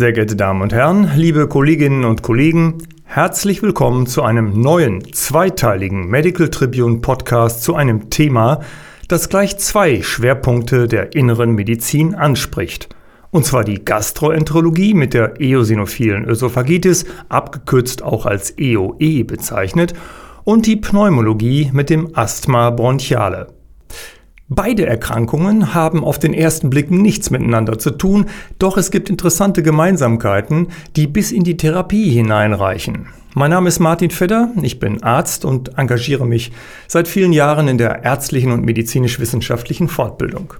Sehr geehrte Damen und Herren, liebe Kolleginnen und Kollegen, herzlich willkommen zu einem neuen zweiteiligen Medical Tribune Podcast zu einem Thema, das gleich zwei Schwerpunkte der inneren Medizin anspricht. Und zwar die Gastroenterologie mit der eosinophilen Ösophagitis, abgekürzt auch als EOE bezeichnet, und die Pneumologie mit dem Asthma bronchiale. Beide Erkrankungen haben auf den ersten Blick nichts miteinander zu tun, doch es gibt interessante Gemeinsamkeiten, die bis in die Therapie hineinreichen. Mein Name ist Martin Fedder, ich bin Arzt und engagiere mich seit vielen Jahren in der ärztlichen und medizinisch-wissenschaftlichen Fortbildung.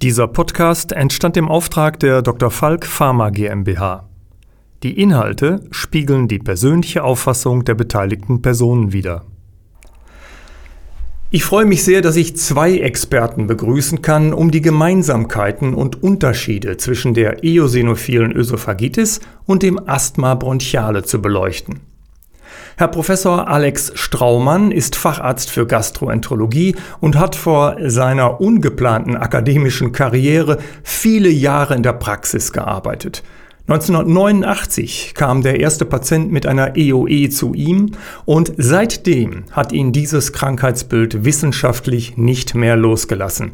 Dieser Podcast entstand im Auftrag der Dr. Falk Pharma GmbH. Die Inhalte spiegeln die persönliche Auffassung der beteiligten Personen wider. Ich freue mich sehr, dass ich zwei Experten begrüßen kann, um die Gemeinsamkeiten und Unterschiede zwischen der eosinophilen Ösophagitis und dem Asthma bronchiale zu beleuchten. Herr Professor Alex Straumann ist Facharzt für Gastroenterologie und hat vor seiner ungeplanten akademischen Karriere viele Jahre in der Praxis gearbeitet. 1989 kam der erste Patient mit einer EOE zu ihm und seitdem hat ihn dieses Krankheitsbild wissenschaftlich nicht mehr losgelassen.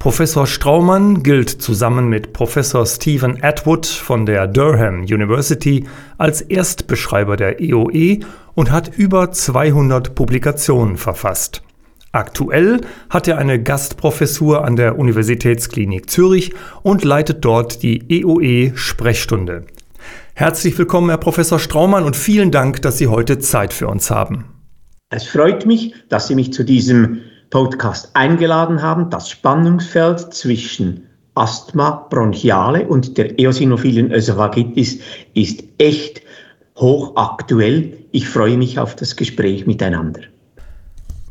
Professor Straumann gilt zusammen mit Professor Stephen Atwood von der Durham University als Erstbeschreiber der EOE und hat über 200 Publikationen verfasst. Aktuell hat er eine Gastprofessur an der Universitätsklinik Zürich und leitet dort die EOE-Sprechstunde. Herzlich willkommen, Herr Professor Straumann, und vielen Dank, dass Sie heute Zeit für uns haben. Es freut mich, dass Sie mich zu diesem Podcast eingeladen haben. Das Spannungsfeld zwischen Asthma bronchiale und der eosinophilen Ösophagitis ist echt hochaktuell. Ich freue mich auf das Gespräch miteinander.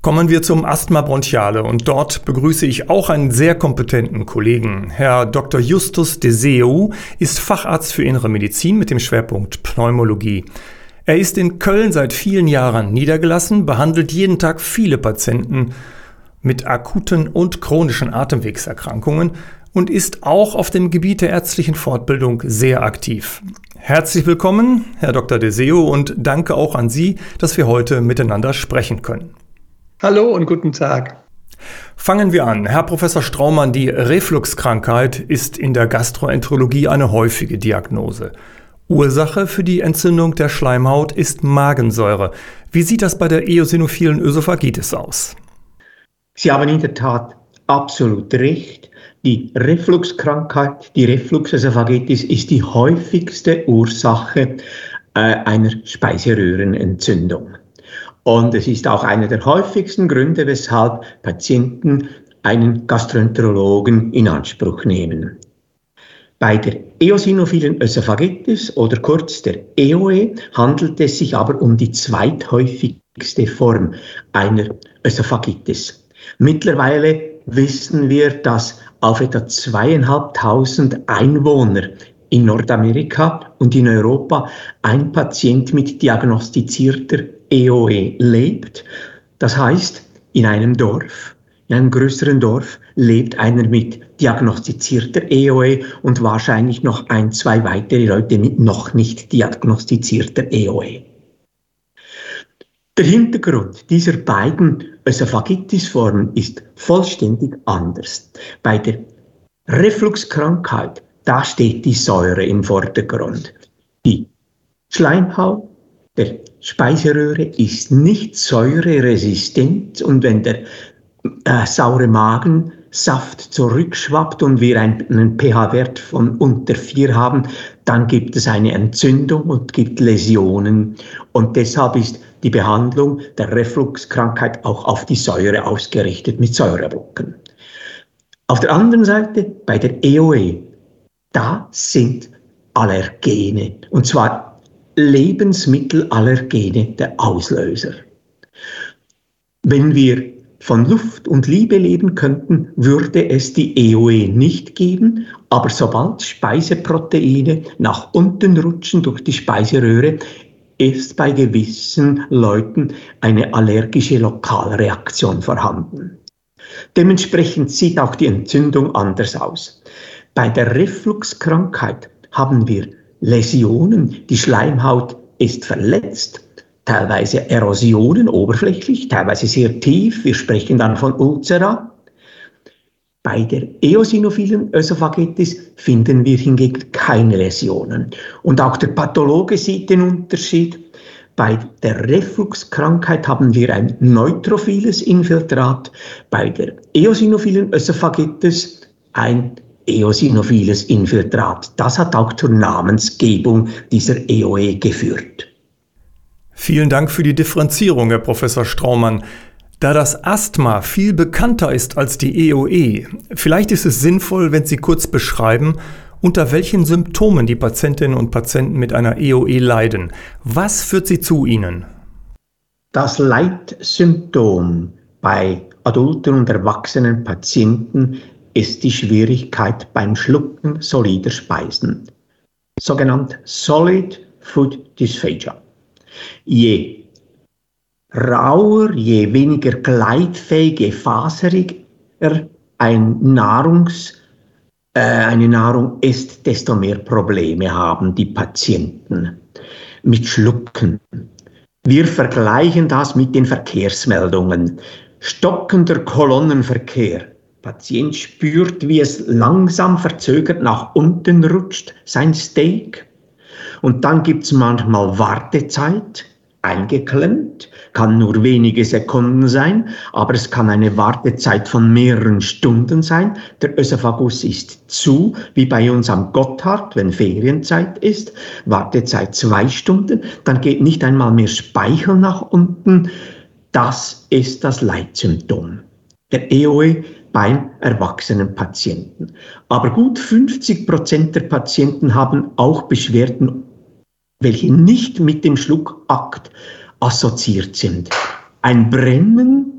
Kommen wir zum Asthma bronchiale und dort begrüße ich auch einen sehr kompetenten Kollegen. Herr Dr. Justus Deseu ist Facharzt für Innere Medizin mit dem Schwerpunkt Pneumologie. Er ist in Köln seit vielen Jahren niedergelassen, behandelt jeden Tag viele Patienten mit akuten und chronischen Atemwegserkrankungen und ist auch auf dem Gebiet der ärztlichen Fortbildung sehr aktiv. Herzlich willkommen, Herr Dr. Deseo, und danke auch an Sie, dass wir heute miteinander sprechen können. Hallo und guten Tag. Fangen wir an. Herr Professor Straumann, die Refluxkrankheit ist in der Gastroenterologie eine häufige Diagnose. Ursache für die Entzündung der Schleimhaut ist Magensäure. Wie sieht das bei der eosinophilen Ösophagitis aus? Sie haben in der Tat absolut recht. Die Refluxkrankheit, die Refluxesophagitis ist die häufigste Ursache äh, einer Speiseröhrenentzündung. Und es ist auch einer der häufigsten Gründe, weshalb Patienten einen Gastroenterologen in Anspruch nehmen. Bei der eosinophilen Ösophagitis oder kurz der EOE handelt es sich aber um die zweithäufigste Form einer Ösophagitis. Mittlerweile wissen wir, dass auf etwa zweieinhalbtausend Einwohner in Nordamerika und in Europa ein Patient mit diagnostizierter EOE lebt. Das heißt, in einem Dorf, in einem größeren Dorf, lebt einer mit diagnostizierter EOE und wahrscheinlich noch ein, zwei weitere Leute mit noch nicht diagnostizierter EOE. Der Hintergrund dieser beiden Ösophagitis-Formen ist vollständig anders. Bei der Refluxkrankheit, da steht die Säure im Vordergrund. Die Schleimhaut der Speiseröhre ist nicht säureresistent und wenn der äh, saure Magensaft zurückschwappt und wir einen pH-Wert von unter 4 haben, dann gibt es eine Entzündung und gibt Läsionen. Und deshalb ist die Behandlung der Refluxkrankheit auch auf die Säure ausgerichtet mit Säureblocken. Auf der anderen Seite bei der EOE, da sind Allergene und zwar Lebensmittelallergene der Auslöser. Wenn wir von Luft und Liebe leben könnten, würde es die EOE nicht geben, aber sobald Speiseproteine nach unten rutschen durch die Speiseröhre, ist bei gewissen Leuten eine allergische Lokalreaktion vorhanden. Dementsprechend sieht auch die Entzündung anders aus. Bei der Refluxkrankheit haben wir Läsionen, die Schleimhaut ist verletzt, teilweise Erosionen oberflächlich, teilweise sehr tief, wir sprechen dann von Ulcera. Bei der eosinophilen Ösophagitis finden wir hingegen keine Läsionen. Und auch der Pathologe sieht den Unterschied. Bei der Refluxkrankheit haben wir ein neutrophiles Infiltrat, bei der eosinophilen Ösophagitis ein eosinophiles Infiltrat. Das hat auch zur Namensgebung dieser EOE geführt. Vielen Dank für die Differenzierung, Herr Professor Straumann. Da das Asthma viel bekannter ist als die EOE, vielleicht ist es sinnvoll, wenn Sie kurz beschreiben, unter welchen Symptomen die Patientinnen und Patienten mit einer EOE leiden. Was führt sie zu ihnen? Das Leitsymptom bei adulten und erwachsenen Patienten ist die Schwierigkeit beim Schlucken solider Speisen, sogenannt Solid Food Dysphagia. Je rauer, je weniger gleitfähig, je faseriger ein Nahrungs, äh, eine Nahrung ist, desto mehr Probleme haben die Patienten mit Schlucken. Wir vergleichen das mit den Verkehrsmeldungen. Stockender Kolonnenverkehr. Patient spürt, wie es langsam verzögert nach unten rutscht, sein Steak. Und dann gibt es manchmal Wartezeit, eingeklemmt, kann nur wenige Sekunden sein, aber es kann eine Wartezeit von mehreren Stunden sein. Der Ösophagus ist zu, wie bei uns am Gotthard, wenn Ferienzeit ist, Wartezeit zwei Stunden, dann geht nicht einmal mehr Speichel nach unten. Das ist das Leitsymptom. Der EOE beim erwachsenen Patienten. Aber gut 50 Prozent der Patienten haben auch Beschwerden welche nicht mit dem Schluckakt assoziiert sind. Ein Brennen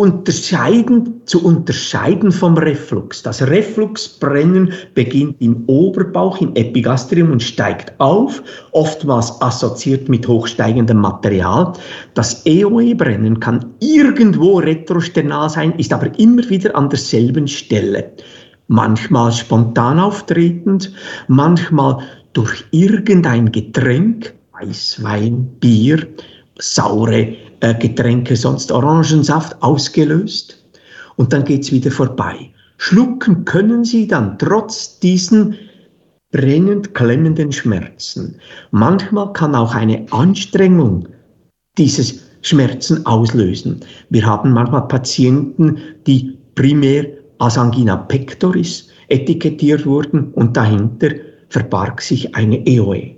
unterscheiden, zu unterscheiden vom Reflux. Das Refluxbrennen beginnt im Oberbauch, im Epigastrium und steigt auf, oftmals assoziiert mit hochsteigendem Material. Das EOE-Brennen kann irgendwo retrosternal sein, ist aber immer wieder an derselben Stelle. Manchmal spontan auftretend, manchmal durch irgendein Getränk, Weißwein, Bier, saure äh, Getränke, sonst Orangensaft ausgelöst und dann geht es wieder vorbei. Schlucken können Sie dann trotz diesen brennend klemmenden Schmerzen. Manchmal kann auch eine Anstrengung dieses Schmerzen auslösen. Wir haben manchmal Patienten, die primär als Angina pectoris etikettiert wurden und dahinter verbarg sich eine EOE.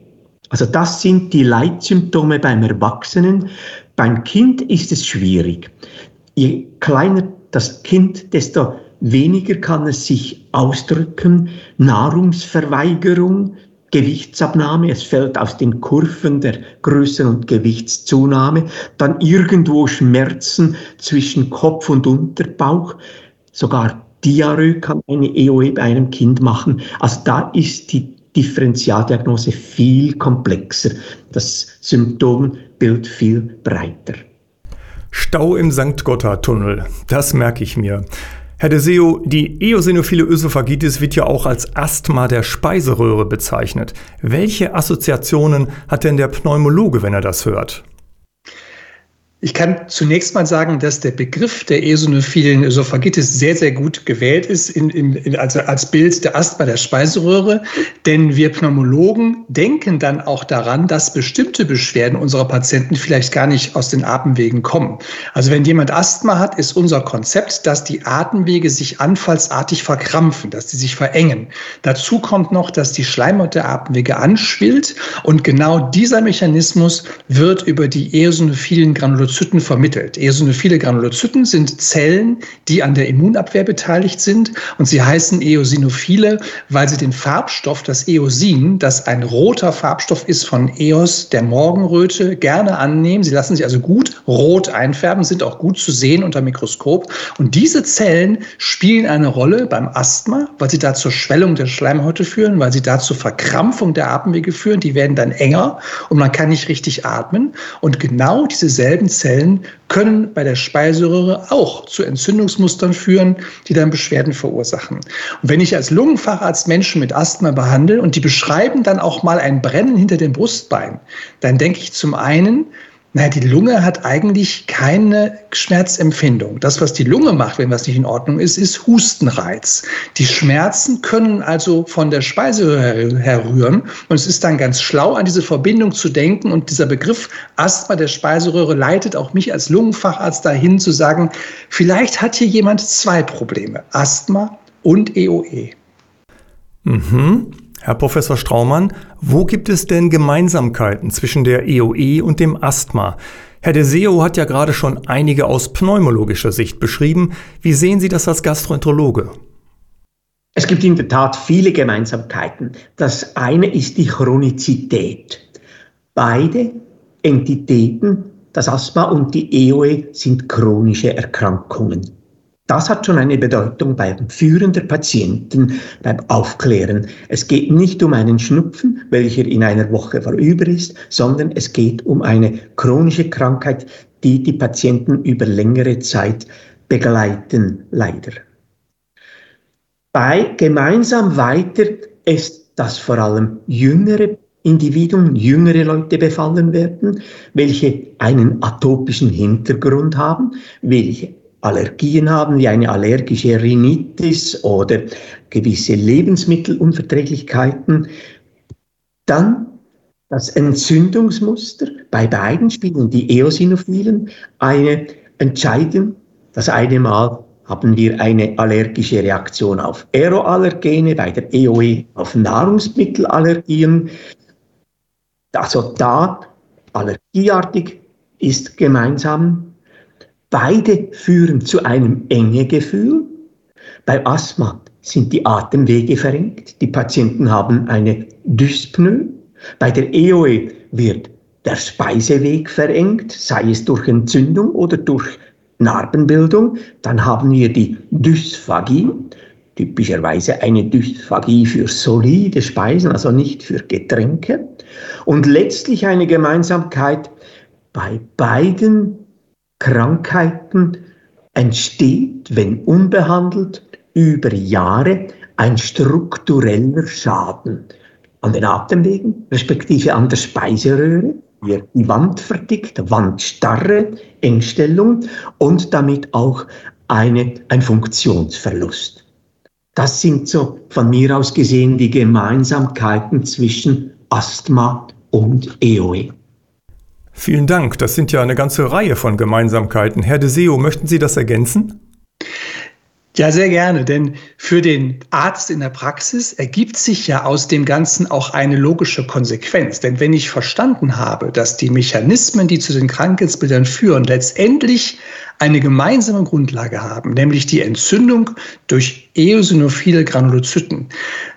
Also das sind die Leitsymptome beim Erwachsenen. Beim Kind ist es schwierig. Je kleiner das Kind, desto weniger kann es sich ausdrücken. Nahrungsverweigerung, Gewichtsabnahme, es fällt aus den Kurven der Größen- und Gewichtszunahme, dann irgendwo Schmerzen zwischen Kopf und Unterbauch, sogar Diarrhoe kann eine EOE bei einem Kind machen. Also da ist die Differentialdiagnose viel komplexer, das Symptombild viel breiter. Stau im St. Gotthard-Tunnel, das merke ich mir. Herr de Seo, die eosinophile Ösophagitis wird ja auch als Asthma der Speiseröhre bezeichnet. Welche Assoziationen hat denn der Pneumologe, wenn er das hört? Ich kann zunächst mal sagen, dass der Begriff der eosinophilen Ösophagitis sehr, sehr gut gewählt ist in, in, also als Bild der Asthma der Speiseröhre. Denn wir Pneumologen denken dann auch daran, dass bestimmte Beschwerden unserer Patienten vielleicht gar nicht aus den Atemwegen kommen. Also wenn jemand Asthma hat, ist unser Konzept, dass die Atemwege sich anfallsartig verkrampfen, dass sie sich verengen. Dazu kommt noch, dass die Schleimhaut der Atemwege anschwillt. Und genau dieser Mechanismus wird über die eosinophilen Granulozyten Granulozyten vermittelt. Eosinophile Granulozyten sind Zellen, die an der Immunabwehr beteiligt sind und sie heißen Eosinophile, weil sie den Farbstoff, das Eosin, das ein roter Farbstoff ist von Eos, der Morgenröte, gerne annehmen. Sie lassen sich also gut rot einfärben, sind auch gut zu sehen unter Mikroskop. Und diese Zellen spielen eine Rolle beim Asthma, weil sie da zur Schwellung der Schleimhäute führen, weil sie da zur Verkrampfung der Atemwege führen. Die werden dann enger und man kann nicht richtig atmen. Und genau diese selben Zellen Zellen können bei der Speiseröhre auch zu Entzündungsmustern führen, die dann Beschwerden verursachen. Und wenn ich als Lungenfacharzt Menschen mit Asthma behandle und die beschreiben dann auch mal ein Brennen hinter dem Brustbein, dann denke ich zum einen, naja, die Lunge hat eigentlich keine Schmerzempfindung. Das, was die Lunge macht, wenn was nicht in Ordnung ist, ist Hustenreiz. Die Schmerzen können also von der Speiseröhre herrühren. Und es ist dann ganz schlau, an diese Verbindung zu denken. Und dieser Begriff Asthma der Speiseröhre leitet auch mich als Lungenfacharzt dahin zu sagen, vielleicht hat hier jemand zwei Probleme. Asthma und EOE. Mhm. Herr Professor Straumann, wo gibt es denn Gemeinsamkeiten zwischen der EOE und dem Asthma? Herr de Seo hat ja gerade schon einige aus pneumologischer Sicht beschrieben. Wie sehen Sie das als Gastroenterologe? Es gibt in der Tat viele Gemeinsamkeiten. Das eine ist die Chronizität. Beide Entitäten, das Asthma und die EOE, sind chronische Erkrankungen. Das hat schon eine Bedeutung beim Führen der Patienten, beim Aufklären. Es geht nicht um einen Schnupfen, welcher in einer Woche vorüber ist, sondern es geht um eine chronische Krankheit, die die Patienten über längere Zeit begleiten, leider. Bei gemeinsam weiter ist, dass vor allem jüngere Individuen, jüngere Leute befallen werden, welche einen atopischen Hintergrund haben, welche Allergien haben, wie eine allergische Rhinitis oder gewisse Lebensmittelunverträglichkeiten, dann das Entzündungsmuster. Bei beiden spielen die Eosinophilen eine Entscheidung. Das eine Mal haben wir eine allergische Reaktion auf Aeroallergene, bei der EOE auf Nahrungsmittelallergien. Also da allergieartig ist gemeinsam Beide führen zu einem Engegefühl. Bei Asthma sind die Atemwege verengt. Die Patienten haben eine Dyspnoe. Bei der EOE wird der Speiseweg verengt, sei es durch Entzündung oder durch Narbenbildung. Dann haben wir die Dysphagie, typischerweise eine Dysphagie für solide Speisen, also nicht für Getränke. Und letztlich eine Gemeinsamkeit bei beiden Krankheiten entsteht, wenn unbehandelt, über Jahre ein struktureller Schaden an den Atemwegen, respektive an der Speiseröhre, die Wand verdickt, Wandstarre, Engstellung und damit auch eine, ein Funktionsverlust. Das sind so von mir aus gesehen die Gemeinsamkeiten zwischen Asthma und EOE. Vielen Dank. Das sind ja eine ganze Reihe von Gemeinsamkeiten. Herr de Seo, möchten Sie das ergänzen? Ja, sehr gerne, denn für den Arzt in der Praxis ergibt sich ja aus dem Ganzen auch eine logische Konsequenz. Denn wenn ich verstanden habe, dass die Mechanismen, die zu den Krankheitsbildern führen, letztendlich eine gemeinsame Grundlage haben, nämlich die Entzündung durch eosinophile Granulozyten,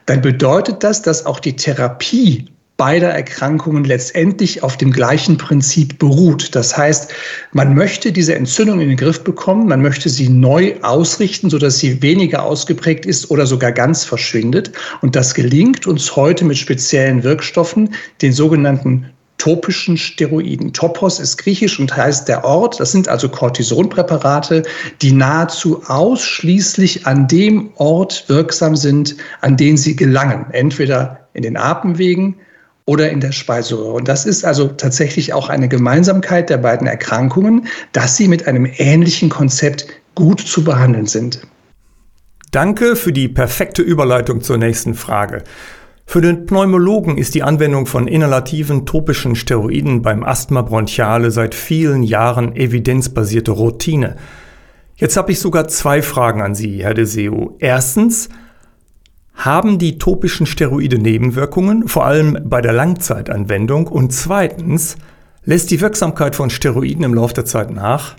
dann bedeutet das, dass auch die Therapie beider Erkrankungen letztendlich auf dem gleichen Prinzip beruht. Das heißt, man möchte diese Entzündung in den Griff bekommen, man möchte sie neu ausrichten, sodass sie weniger ausgeprägt ist oder sogar ganz verschwindet. Und das gelingt uns heute mit speziellen Wirkstoffen, den sogenannten topischen Steroiden. Topos ist griechisch und heißt der Ort. Das sind also Cortisonpräparate, die nahezu ausschließlich an dem Ort wirksam sind, an den sie gelangen. Entweder in den Atemwegen, oder in der Speiseröhre. Und das ist also tatsächlich auch eine Gemeinsamkeit der beiden Erkrankungen, dass sie mit einem ähnlichen Konzept gut zu behandeln sind. Danke für die perfekte Überleitung zur nächsten Frage. Für den Pneumologen ist die Anwendung von inhalativen topischen Steroiden beim Asthma bronchiale seit vielen Jahren evidenzbasierte Routine. Jetzt habe ich sogar zwei Fragen an Sie, Herr de Seo. Erstens, haben die topischen Steroide Nebenwirkungen, vor allem bei der Langzeitanwendung? Und zweitens, lässt die Wirksamkeit von Steroiden im Laufe der Zeit nach?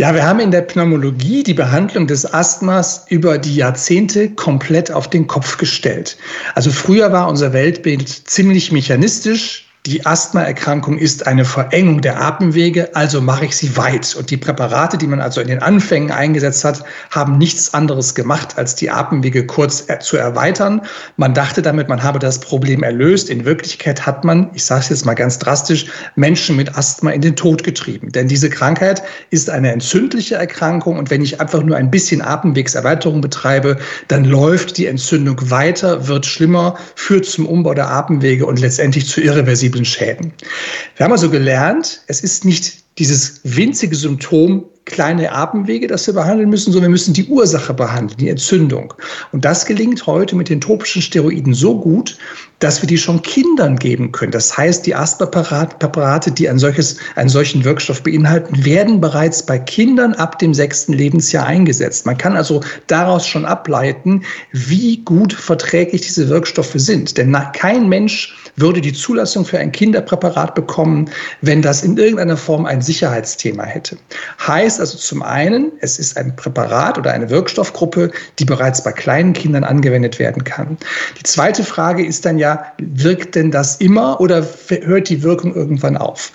Ja, wir haben in der Pneumologie die Behandlung des Asthmas über die Jahrzehnte komplett auf den Kopf gestellt. Also früher war unser Weltbild ziemlich mechanistisch. Die Asthmaerkrankung ist eine Verengung der Atemwege, also mache ich sie weit. Und die Präparate, die man also in den Anfängen eingesetzt hat, haben nichts anderes gemacht, als die Atemwege kurz zu erweitern. Man dachte damit, man habe das Problem erlöst. In Wirklichkeit hat man, ich sage es jetzt mal ganz drastisch, Menschen mit Asthma in den Tod getrieben. Denn diese Krankheit ist eine entzündliche Erkrankung und wenn ich einfach nur ein bisschen Atemwegserweiterung betreibe, dann läuft die Entzündung weiter, wird schlimmer, führt zum Umbau der Atemwege und letztendlich zu irreversiblen irreversiblen Schäden. Wir haben also gelernt, es ist nicht dieses winzige Symptom kleine Atemwege, das wir behandeln müssen, sondern wir müssen die Ursache behandeln, die Entzündung. Und das gelingt heute mit den topischen Steroiden so gut, dass wir die schon Kindern geben können. Das heißt, die Asthma-Präparate, die ein solches, einen solchen Wirkstoff beinhalten, werden bereits bei Kindern ab dem sechsten Lebensjahr eingesetzt. Man kann also daraus schon ableiten, wie gut verträglich diese Wirkstoffe sind. Denn kein Mensch würde die Zulassung für ein Kinderpräparat bekommen, wenn das in irgendeiner Form ein Sicherheitsthema hätte. Heißt also zum einen, es ist ein Präparat oder eine Wirkstoffgruppe, die bereits bei kleinen Kindern angewendet werden kann. Die zweite Frage ist dann ja, wirkt denn das immer oder hört die Wirkung irgendwann auf?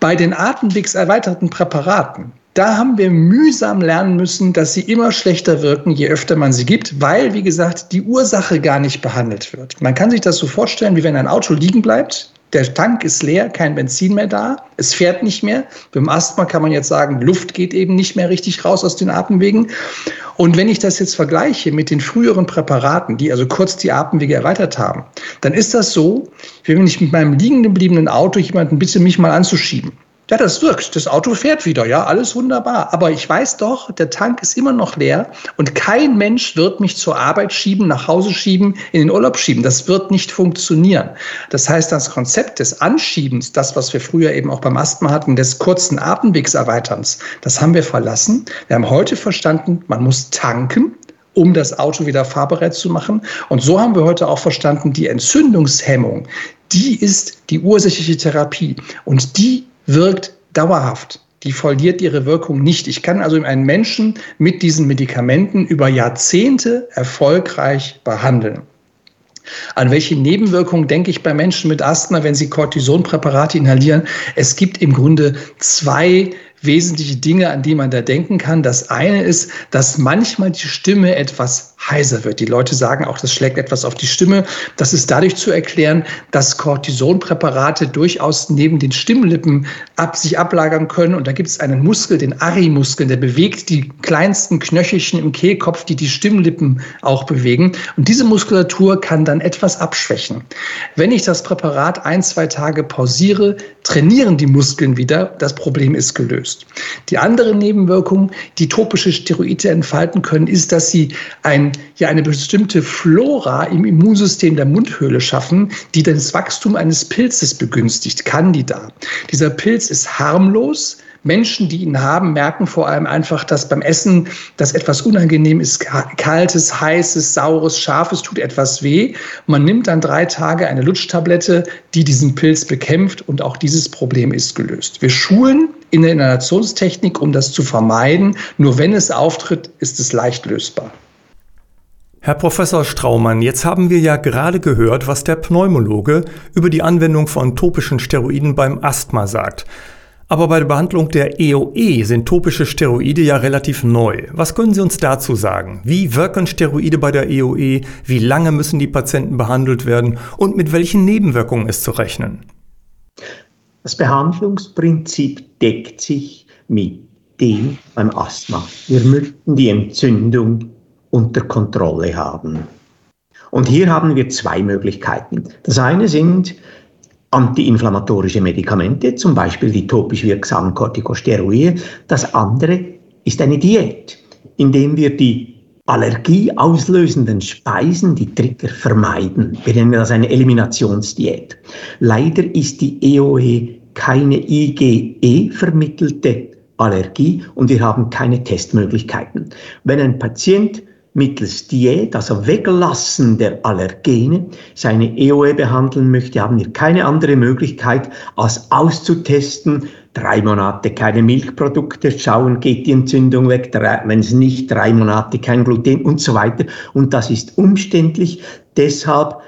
Bei den atemwegserweiterten Präparaten da haben wir mühsam lernen müssen, dass sie immer schlechter wirken, je öfter man sie gibt, weil, wie gesagt, die Ursache gar nicht behandelt wird. Man kann sich das so vorstellen, wie wenn ein Auto liegen bleibt, der Tank ist leer, kein Benzin mehr da, es fährt nicht mehr. Beim Asthma kann man jetzt sagen, Luft geht eben nicht mehr richtig raus aus den Atemwegen. Und wenn ich das jetzt vergleiche mit den früheren Präparaten, die also kurz die Atemwege erweitert haben, dann ist das so, wie wenn ich mit meinem liegen gebliebenen Auto jemanden bitte, mich mal anzuschieben. Ja, das wirkt. Das Auto fährt wieder. Ja, alles wunderbar. Aber ich weiß doch, der Tank ist immer noch leer und kein Mensch wird mich zur Arbeit schieben, nach Hause schieben, in den Urlaub schieben. Das wird nicht funktionieren. Das heißt, das Konzept des Anschiebens, das, was wir früher eben auch beim Asthma hatten, des kurzen Atemwegserweiterns, das haben wir verlassen. Wir haben heute verstanden, man muss tanken um das Auto wieder fahrbereit zu machen. Und so haben wir heute auch verstanden, die Entzündungshemmung, die ist die ursächliche Therapie. Und die wirkt dauerhaft. Die verliert ihre Wirkung nicht. Ich kann also einen Menschen mit diesen Medikamenten über Jahrzehnte erfolgreich behandeln. An welche Nebenwirkungen denke ich bei Menschen mit Asthma, wenn sie Cortisonpräparate inhalieren? Es gibt im Grunde zwei wesentliche Dinge, an die man da denken kann. Das eine ist, dass manchmal die Stimme etwas heiser wird. Die Leute sagen auch, das schlägt etwas auf die Stimme. Das ist dadurch zu erklären, dass Cortisonpräparate durchaus neben den Stimmlippen ab, sich ablagern können. Und da gibt es einen Muskel, den Ari-Muskel, der bewegt die kleinsten Knöchelchen im Kehlkopf, die die Stimmlippen auch bewegen. Und diese Muskulatur kann dann etwas abschwächen. Wenn ich das Präparat ein, zwei Tage pausiere, trainieren die Muskeln wieder. Das Problem ist gelöst. Die andere Nebenwirkung, die topische Steroide entfalten können, ist, dass sie ein, ja, eine bestimmte Flora im Immunsystem der Mundhöhle schaffen, die das Wachstum eines Pilzes begünstigt, Candida. Dieser Pilz ist harmlos, Menschen, die ihn haben, merken vor allem einfach, dass beim Essen das etwas unangenehm ist, kaltes, heißes, saures, scharfes, tut etwas weh. Man nimmt dann drei Tage eine Lutschtablette, die diesen Pilz bekämpft und auch dieses Problem ist gelöst. Wir schulen in der Inhalationstechnik, um das zu vermeiden. Nur wenn es auftritt, ist es leicht lösbar. Herr Professor Straumann, jetzt haben wir ja gerade gehört, was der Pneumologe über die Anwendung von topischen Steroiden beim Asthma sagt. Aber bei der Behandlung der EOE e sind topische Steroide ja relativ neu. Was können Sie uns dazu sagen? Wie wirken Steroide bei der EOE? E? Wie lange müssen die Patienten behandelt werden? Und mit welchen Nebenwirkungen ist zu rechnen? Das Behandlungsprinzip deckt sich mit dem beim Asthma. Wir möchten die Entzündung unter Kontrolle haben. Und hier haben wir zwei Möglichkeiten. Das eine sind antiinflammatorische Medikamente, zum Beispiel die topisch wirksamen Corticosteroide. Das andere ist eine Diät, indem wir die allergieauslösenden Speisen, die Trigger, vermeiden. Wir nennen das eine Eliminationsdiät. Leider ist die EOE keine IgE vermittelte Allergie und wir haben keine Testmöglichkeiten. Wenn ein Patient mittels Diät, also Weglassen der Allergene, seine EOE behandeln möchte, haben wir keine andere Möglichkeit, als auszutesten, drei Monate keine Milchprodukte, schauen, geht die Entzündung weg, wenn es nicht, drei Monate kein Gluten und so weiter. Und das ist umständlich. Deshalb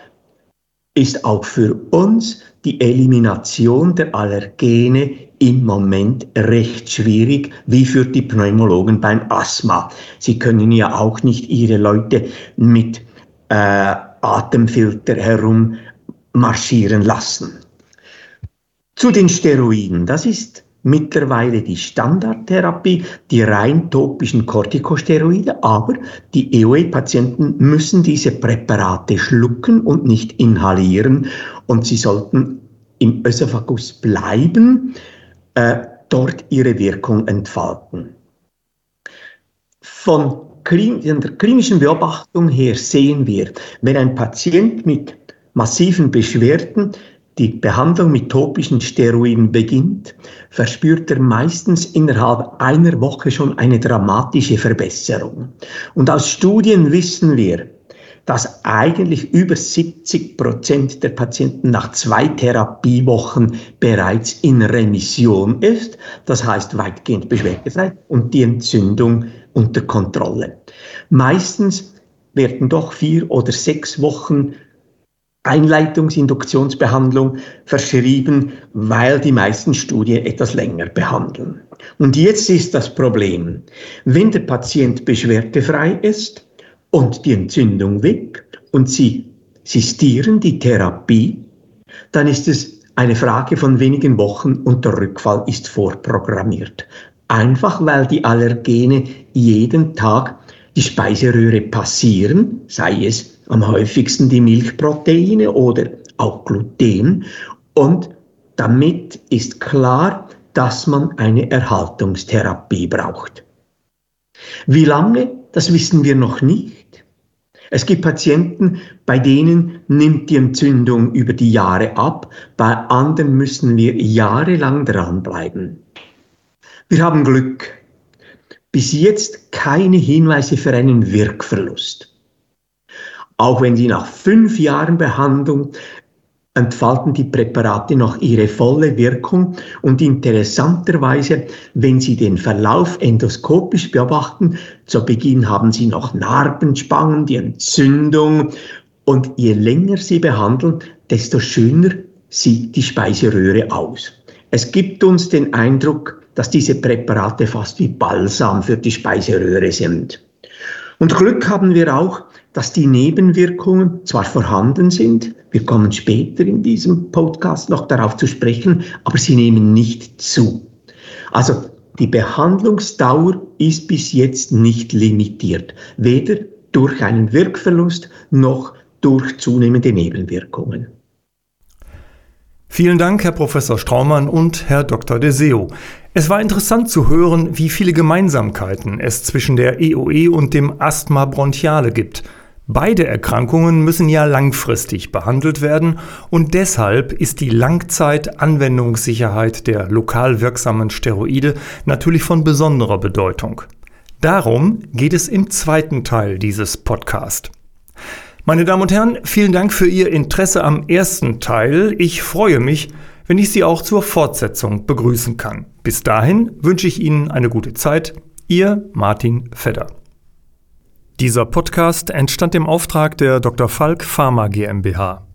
ist auch für uns die Elimination der Allergene im Moment recht schwierig, wie für die Pneumologen beim Asthma. Sie können ja auch nicht ihre Leute mit äh, Atemfilter herum marschieren lassen. Zu den Steroiden. Das ist mittlerweile die Standardtherapie, die rein topischen Corticosteroide, aber die EOE-Patienten müssen diese Präparate schlucken und nicht inhalieren und sie sollten im Ösophagus bleiben, äh, dort ihre Wirkung entfalten. Von der klinischen Beobachtung her sehen wir, wenn ein Patient mit massiven Beschwerden die Behandlung mit topischen Steroiden beginnt, verspürt er meistens innerhalb einer Woche schon eine dramatische Verbesserung. Und aus Studien wissen wir, dass eigentlich über 70 Prozent der Patienten nach zwei Therapiewochen bereits in Remission ist, das heißt weitgehend beschwerdefrei und die Entzündung unter Kontrolle. Meistens werden doch vier oder sechs Wochen Einleitungsinduktionsbehandlung verschrieben, weil die meisten Studien etwas länger behandeln. Und jetzt ist das Problem, wenn der Patient beschwerdefrei ist und die Entzündung weg und Sie sistieren die Therapie, dann ist es eine Frage von wenigen Wochen und der Rückfall ist vorprogrammiert. Einfach weil die Allergene jeden Tag die Speiseröhre passieren, sei es am häufigsten die Milchproteine oder auch Gluten. Und damit ist klar, dass man eine Erhaltungstherapie braucht. Wie lange, das wissen wir noch nicht. Es gibt Patienten, bei denen nimmt die Entzündung über die Jahre ab, bei anderen müssen wir jahrelang dranbleiben. Wir haben Glück. Bis jetzt keine Hinweise für einen Wirkverlust. Auch wenn sie nach fünf Jahren Behandlung entfalten die Präparate noch ihre volle Wirkung und interessanterweise, wenn Sie den Verlauf endoskopisch beobachten, zu Beginn haben Sie noch Narbenspangen, die Entzündung und je länger Sie behandeln, desto schöner sieht die Speiseröhre aus. Es gibt uns den Eindruck, dass diese Präparate fast wie Balsam für die Speiseröhre sind. Und Glück haben wir auch, dass die Nebenwirkungen zwar vorhanden sind, wir kommen später in diesem Podcast noch darauf zu sprechen, aber sie nehmen nicht zu. Also die Behandlungsdauer ist bis jetzt nicht limitiert, weder durch einen Wirkverlust noch durch zunehmende Nebenwirkungen. Vielen Dank, Herr Professor Straumann und Herr Dr. Deseo. Es war interessant zu hören, wie viele Gemeinsamkeiten es zwischen der EOE und dem Asthma bronchiale gibt. Beide Erkrankungen müssen ja langfristig behandelt werden und deshalb ist die Langzeitanwendungssicherheit der lokal wirksamen Steroide natürlich von besonderer Bedeutung. Darum geht es im zweiten Teil dieses Podcasts. Meine Damen und Herren, vielen Dank für Ihr Interesse am ersten Teil. Ich freue mich, wenn ich Sie auch zur Fortsetzung begrüßen kann. Bis dahin wünsche ich Ihnen eine gute Zeit. Ihr Martin Fedder. Dieser Podcast entstand im Auftrag der Dr. Falk Pharma GmbH.